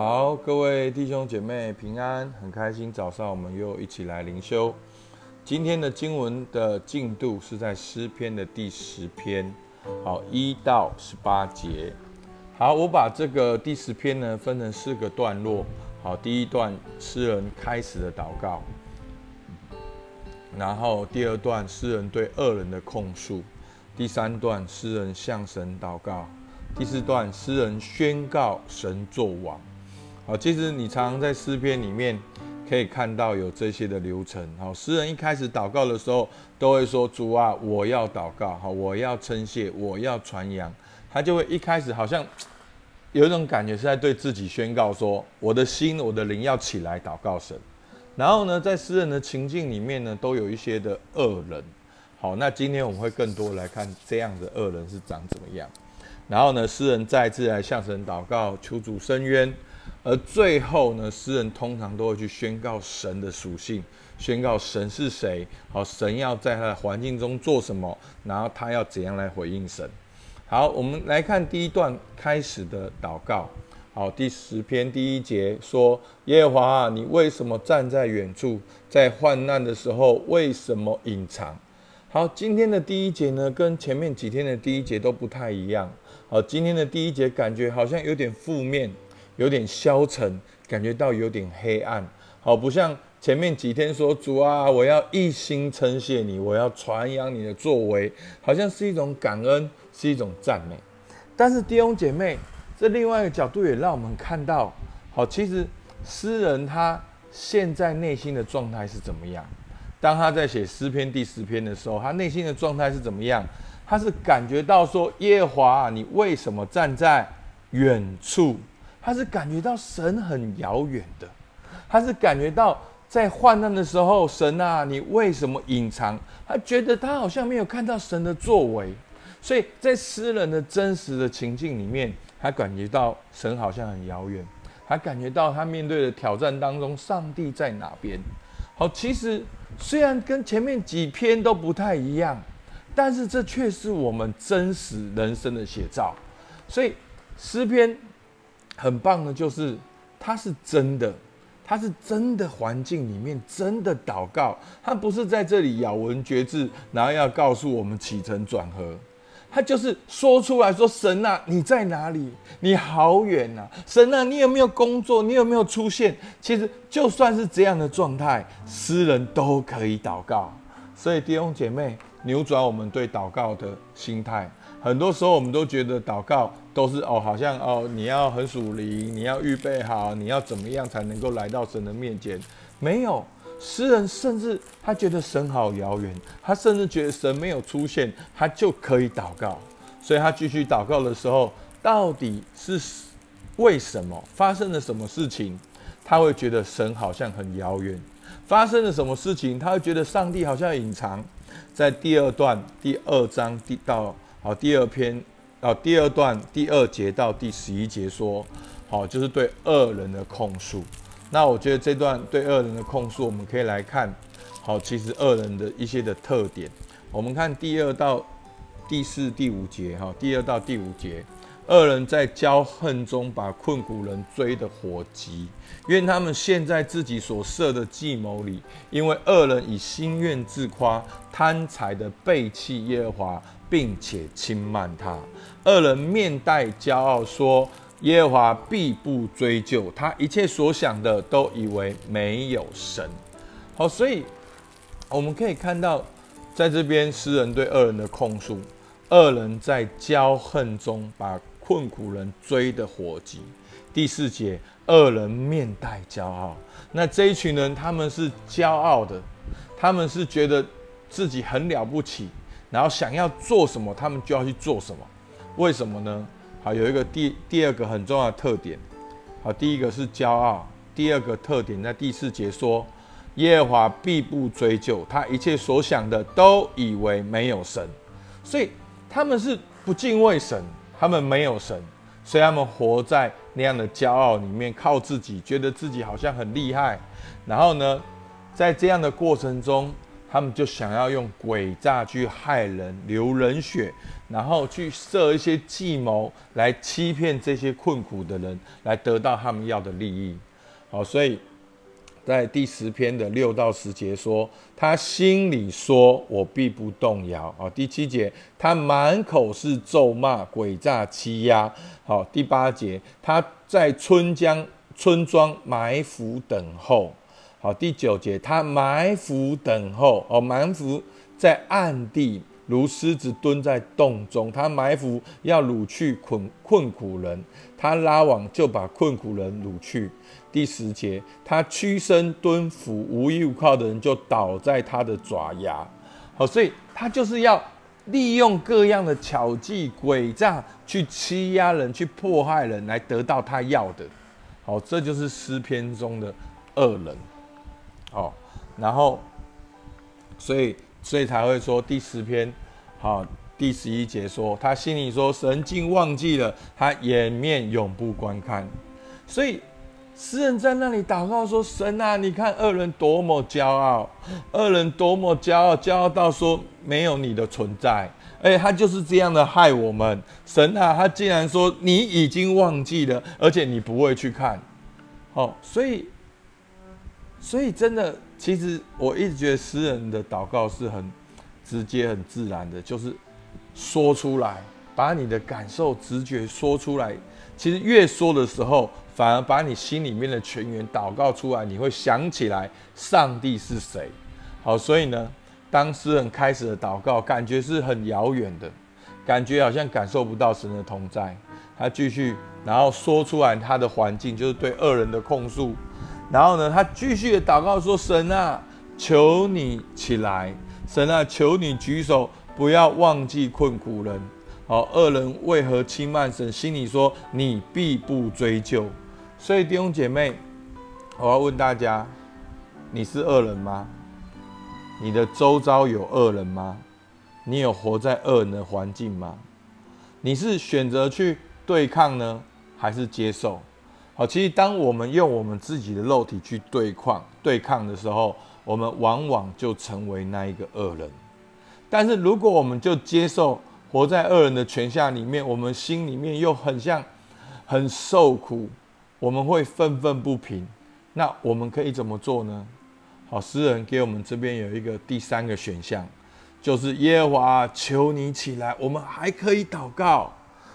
好各位弟兄姐妹平安，很开心早上我们又一起来灵修。今天的经文的进度是在诗篇的第十篇，好一到十八节。好，我把这个第十篇呢分成四个段落。好，第一段诗人开始的祷告，然后第二段诗人对恶人的控诉，第三段诗人向神祷告，第四段诗人宣告神作王。好，其实你常常在诗篇里面可以看到有这些的流程。好，诗人一开始祷告的时候，都会说：“主啊，我要祷告，好，我要称谢，我要传扬。”他就会一开始好像有一种感觉是在对自己宣告说：“我的心，我的灵要起来祷告神。”然后呢，在诗人的情境里面呢，都有一些的恶人。好，那今天我们会更多来看这样的恶人是长怎么样。然后呢，诗人再次来向神祷告，求主伸冤。而最后呢，诗人通常都会去宣告神的属性，宣告神是谁，好，神要在他的环境中做什么，然后他要怎样来回应神。好，我们来看第一段开始的祷告。好，第十篇第一节说：“耶和华，你为什么站在远处，在患难的时候为什么隐藏？”好，今天的第一节呢，跟前面几天的第一节都不太一样。好，今天的第一节感觉好像有点负面。有点消沉，感觉到有点黑暗，好不像前面几天说主啊，我要一心称谢你，我要传扬你的作为，好像是一种感恩，是一种赞美。但是弟兄姐妹，这另外一个角度也让我们看到，好，其实诗人他现在内心的状态是怎么样？当他在写诗篇第十篇的时候，他内心的状态是怎么样？他是感觉到说耶和华，你为什么站在远处？他是感觉到神很遥远的，他是感觉到在患难的时候，神啊，你为什么隐藏？他觉得他好像没有看到神的作为，所以在诗人的真实的情境里面，他感觉到神好像很遥远，他感觉到他面对的挑战当中，上帝在哪边？好，其实虽然跟前面几篇都不太一样，但是这却是我们真实人生的写照。所以诗篇。很棒的，就是他是真的，他是真的环境里面真的祷告，他不是在这里咬文嚼字，然后要告诉我们起承转合，他就是说出来说：“神啊，你在哪里？你好远呐！神啊，你有没有工作？你有没有出现？”其实就算是这样的状态，诗人都可以祷告。所以弟兄姐妹，扭转我们对祷告的心态。很多时候，我们都觉得祷告都是哦，好像哦，你要很属灵，你要预备好，你要怎么样才能够来到神的面前？没有，诗人甚至他觉得神好遥远，他甚至觉得神没有出现，他就可以祷告。所以他继续祷告的时候，到底是为什么发生了什么事情？他会觉得神好像很遥远，发生了什么事情？他会觉得上帝好像隐藏。在第二段第二章第到。好，第二篇，啊，第二段第二节到第十一节说，好，就是对恶人的控诉。那我觉得这段对恶人的控诉，我们可以来看，好，其实恶人的一些的特点。我们看第二到第四、第五节，哈，第二到第五节。恶人在骄恨中把困苦人追得火急，愿他们陷在自己所设的计谋里，因为恶人以心愿自夸，贪财的背弃耶和华，并且轻慢他。恶人面带骄傲说：“耶和华必不追究他一切所想的，都以为没有神。”好，所以我们可以看到，在这边诗人对恶人的控诉，恶人在骄恨中把。困苦人追的火急，第四节，恶人面带骄傲。那这一群人，他们是骄傲的，他们是觉得自己很了不起，然后想要做什么，他们就要去做什么。为什么呢？好，有一个第第二个很重要的特点。好，第一个是骄傲，第二个特点在第四节说，耶和华必不追究他一切所想的，都以为没有神，所以他们是不敬畏神。他们没有神，所以他们活在那样的骄傲里面，靠自己，觉得自己好像很厉害。然后呢，在这样的过程中，他们就想要用诡诈去害人、流人血，然后去设一些计谋来欺骗这些困苦的人，来得到他们要的利益。好，所以在第十篇的六到十节说，他心里说：“我必不动摇。”啊，第七节，他满口是咒骂、诡诈、欺压。好，第八节，他在春江、村庄埋伏等候。好，第九节，他埋伏等候。哦，埋伏在暗地。如狮子蹲在洞中，他埋伏要掳去困困苦人，他拉网就把困苦人掳去。第十节，他屈身蹲伏，无依无靠的人就倒在他的爪牙。好，所以他就是要利用各样的巧计诡诈去欺压人，去迫害人，来得到他要的。好，这就是诗篇中的恶人。好，然后，所以。所以才会说第十篇，好，第十一节说他心里说神竟忘记了他掩面永不观看，所以诗人在那里祷告说神啊，你看恶人多么骄傲，恶人多么骄傲，骄傲到说没有你的存在，哎，他就是这样的害我们。神啊，他竟然说你已经忘记了，而且你不会去看，好，所以，所以真的。其实我一直觉得诗人的祷告是很直接、很自然的，就是说出来，把你的感受、直觉说出来。其实越说的时候，反而把你心里面的泉源祷告出来，你会想起来上帝是谁。好，所以呢，当诗人开始的祷告，感觉是很遥远的，感觉好像感受不到神的同在。他继续，然后说出来他的环境，就是对恶人的控诉。然后呢，他继续的祷告说：“神啊，求你起来！神啊，求你举手，不要忘记困苦人。好，恶人为何轻慢神？心里说：你必不追究。所以弟兄姐妹，我要问大家：你是恶人吗？你的周遭有恶人吗？你有活在恶人的环境吗？你是选择去对抗呢，还是接受？”好，其实当我们用我们自己的肉体去对抗、对抗的时候，我们往往就成为那一个恶人。但是，如果我们就接受活在恶人的权下里面，我们心里面又很像很受苦，我们会愤愤不平。那我们可以怎么做呢？好，诗人给我们这边有一个第三个选项，就是耶和华，求你起来。我们还可以祷告。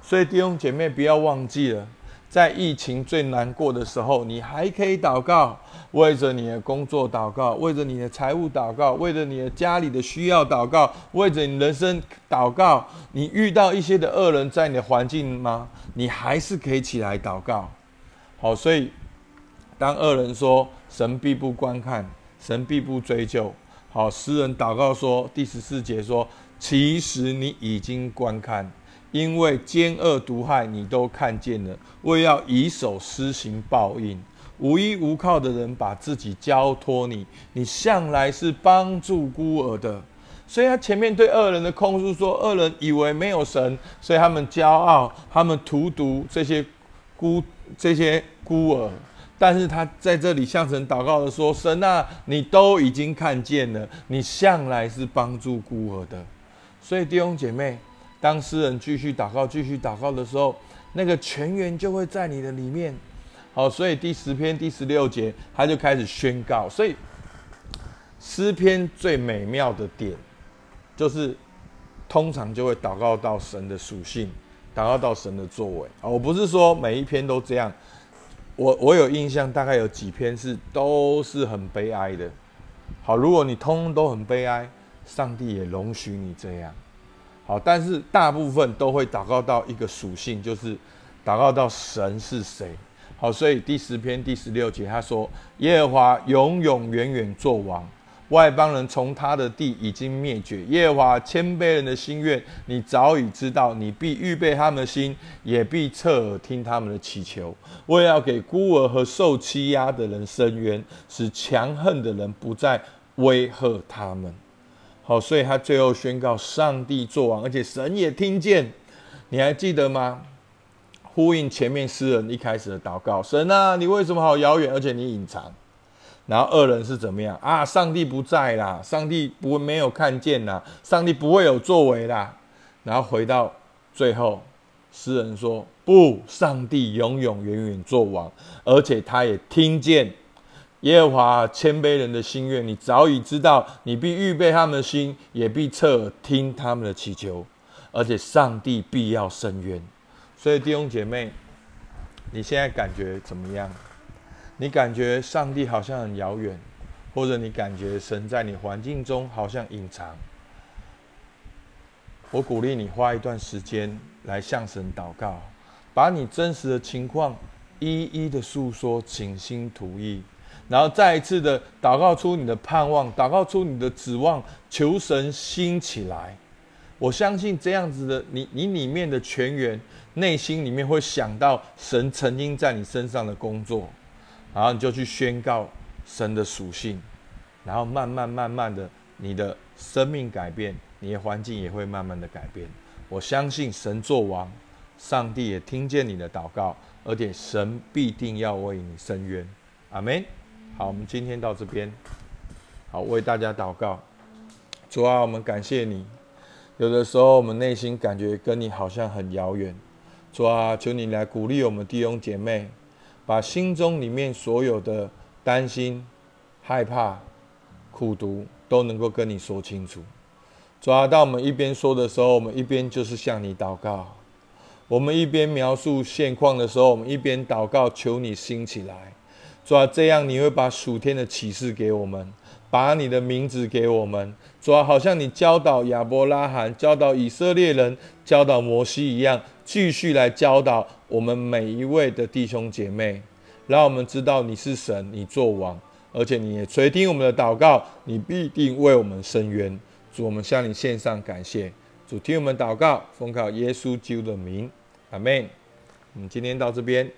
所以弟兄姐妹，不要忘记了。在疫情最难过的时候，你还可以祷告，为着你的工作祷告，为着你的财务祷告，为着你的家里的需要祷告，为着你人生祷告。你遇到一些的恶人在你的环境吗？你还是可以起来祷告。好，所以当恶人说神必不观看，神必不追究。好，诗人祷告说第十四节说，其实你已经观看。因为奸恶毒害你都看见了，为要以手施行报应，无依无靠的人把自己交托你，你向来是帮助孤儿的。所以他前面对恶人的控诉说，恶人以为没有神，所以他们骄傲，他们荼毒这些孤这些孤儿。但是他在这里向神祷告的说，神啊，你都已经看见了，你向来是帮助孤儿的。所以弟兄姐妹。当诗人继续祷告、继续祷告的时候，那个泉源就会在你的里面。好，所以第十篇第十六节，他就开始宣告。所以诗篇最美妙的点，就是通常就会祷告到神的属性，祷告到神的作为。啊，我不是说每一篇都这样。我我有印象，大概有几篇是都是很悲哀的。好，如果你通通都很悲哀，上帝也容许你这样。好，但是大部分都会祷告到一个属性，就是祷告到神是谁。好，所以第十篇第十六节他说：“耶和华永永远远作王，外邦人从他的地已经灭绝。耶和华谦卑人的心愿，你早已知道，你必预备他们的心，也必侧耳听他们的祈求。我也要给孤儿和受欺压的人伸冤，使强横的人不再威吓他们。”好，所以他最后宣告上帝作王，而且神也听见。你还记得吗？呼应前面诗人一开始的祷告：神啊，你为什么好遥远，而且你隐藏？然后恶人是怎么样啊？上帝不在啦，上帝不没有看见啦，上帝不会有作为啦。然后回到最后，诗人说：“不，上帝永永远远做王，而且他也听见耶和华谦卑人的心愿。你早已知道，你必预备他们的心，也必侧耳听他们的祈求，而且上帝必要伸冤。”所以弟兄姐妹，你现在感觉怎么样？你感觉上帝好像很遥远，或者你感觉神在你环境中好像隐藏？我鼓励你花一段时间来向神祷告，把你真实的情况一一的诉说，倾心吐意，然后再一次的祷告出你的盼望，祷告出你的指望，求神兴起来。我相信这样子的你，你里面的全员内心里面会想到神曾经在你身上的工作。然后你就去宣告神的属性，然后慢慢慢慢的，你的生命改变，你的环境也会慢慢的改变。我相信神作王，上帝也听见你的祷告，而且神必定要为你伸冤。阿门。好，我们今天到这边，好为大家祷告。主啊，我们感谢你。有的时候我们内心感觉跟你好像很遥远，主啊，求你来鼓励我们弟兄姐妹。把心中里面所有的担心、害怕、苦读都能够跟你说清楚。主啊，当我们一边说的时候，我们一边就是向你祷告；我们一边描述现况的时候，我们一边祷告，求你兴起来。主啊，这样你会把属天的启示给我们，把你的名字给我们。主啊，好像你教导亚伯拉罕、教导以色列人、教导摩西一样。继续来教导我们每一位的弟兄姐妹，让我们知道你是神，你做王，而且你也垂听我们的祷告，你必定为我们伸冤。主，我们向你献上感谢。主，听我们祷告，奉靠耶稣基督的名，阿门。我们今天到这边。